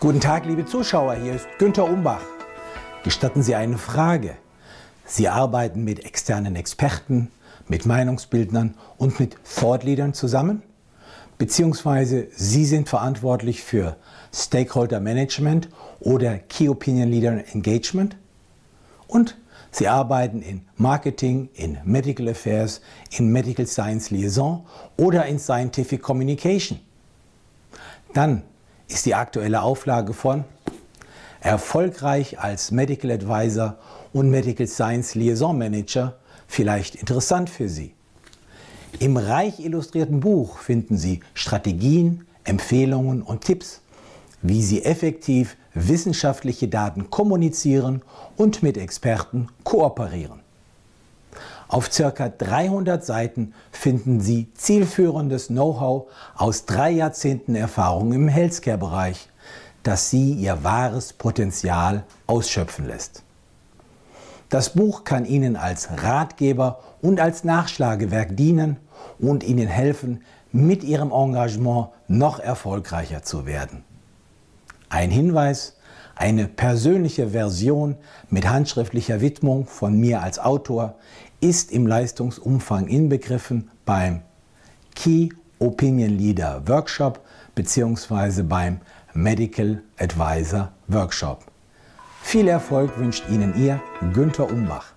Guten Tag, liebe Zuschauer, hier ist Günter Umbach. Gestatten Sie eine Frage. Sie arbeiten mit externen Experten, mit Meinungsbildnern und mit Thought Leadern zusammen? Beziehungsweise Sie sind verantwortlich für Stakeholder Management oder Key Opinion Leader Engagement? Und Sie arbeiten in Marketing, in Medical Affairs, in Medical Science Liaison oder in Scientific Communication. Dann ist die aktuelle Auflage von Erfolgreich als Medical Advisor und Medical Science Liaison Manager vielleicht interessant für Sie. Im reich illustrierten Buch finden Sie Strategien, Empfehlungen und Tipps, wie Sie effektiv wissenschaftliche Daten kommunizieren und mit Experten kooperieren. Auf ca. 300 Seiten finden Sie zielführendes Know-how aus drei Jahrzehnten Erfahrung im Healthcare-Bereich, das Sie Ihr wahres Potenzial ausschöpfen lässt. Das Buch kann Ihnen als Ratgeber und als Nachschlagewerk dienen und Ihnen helfen, mit Ihrem Engagement noch erfolgreicher zu werden. Ein Hinweis, eine persönliche Version mit handschriftlicher Widmung von mir als Autor ist im Leistungsumfang inbegriffen beim Key Opinion Leader Workshop bzw. beim Medical Advisor Workshop. Viel Erfolg wünscht Ihnen Ihr Günther Umbach.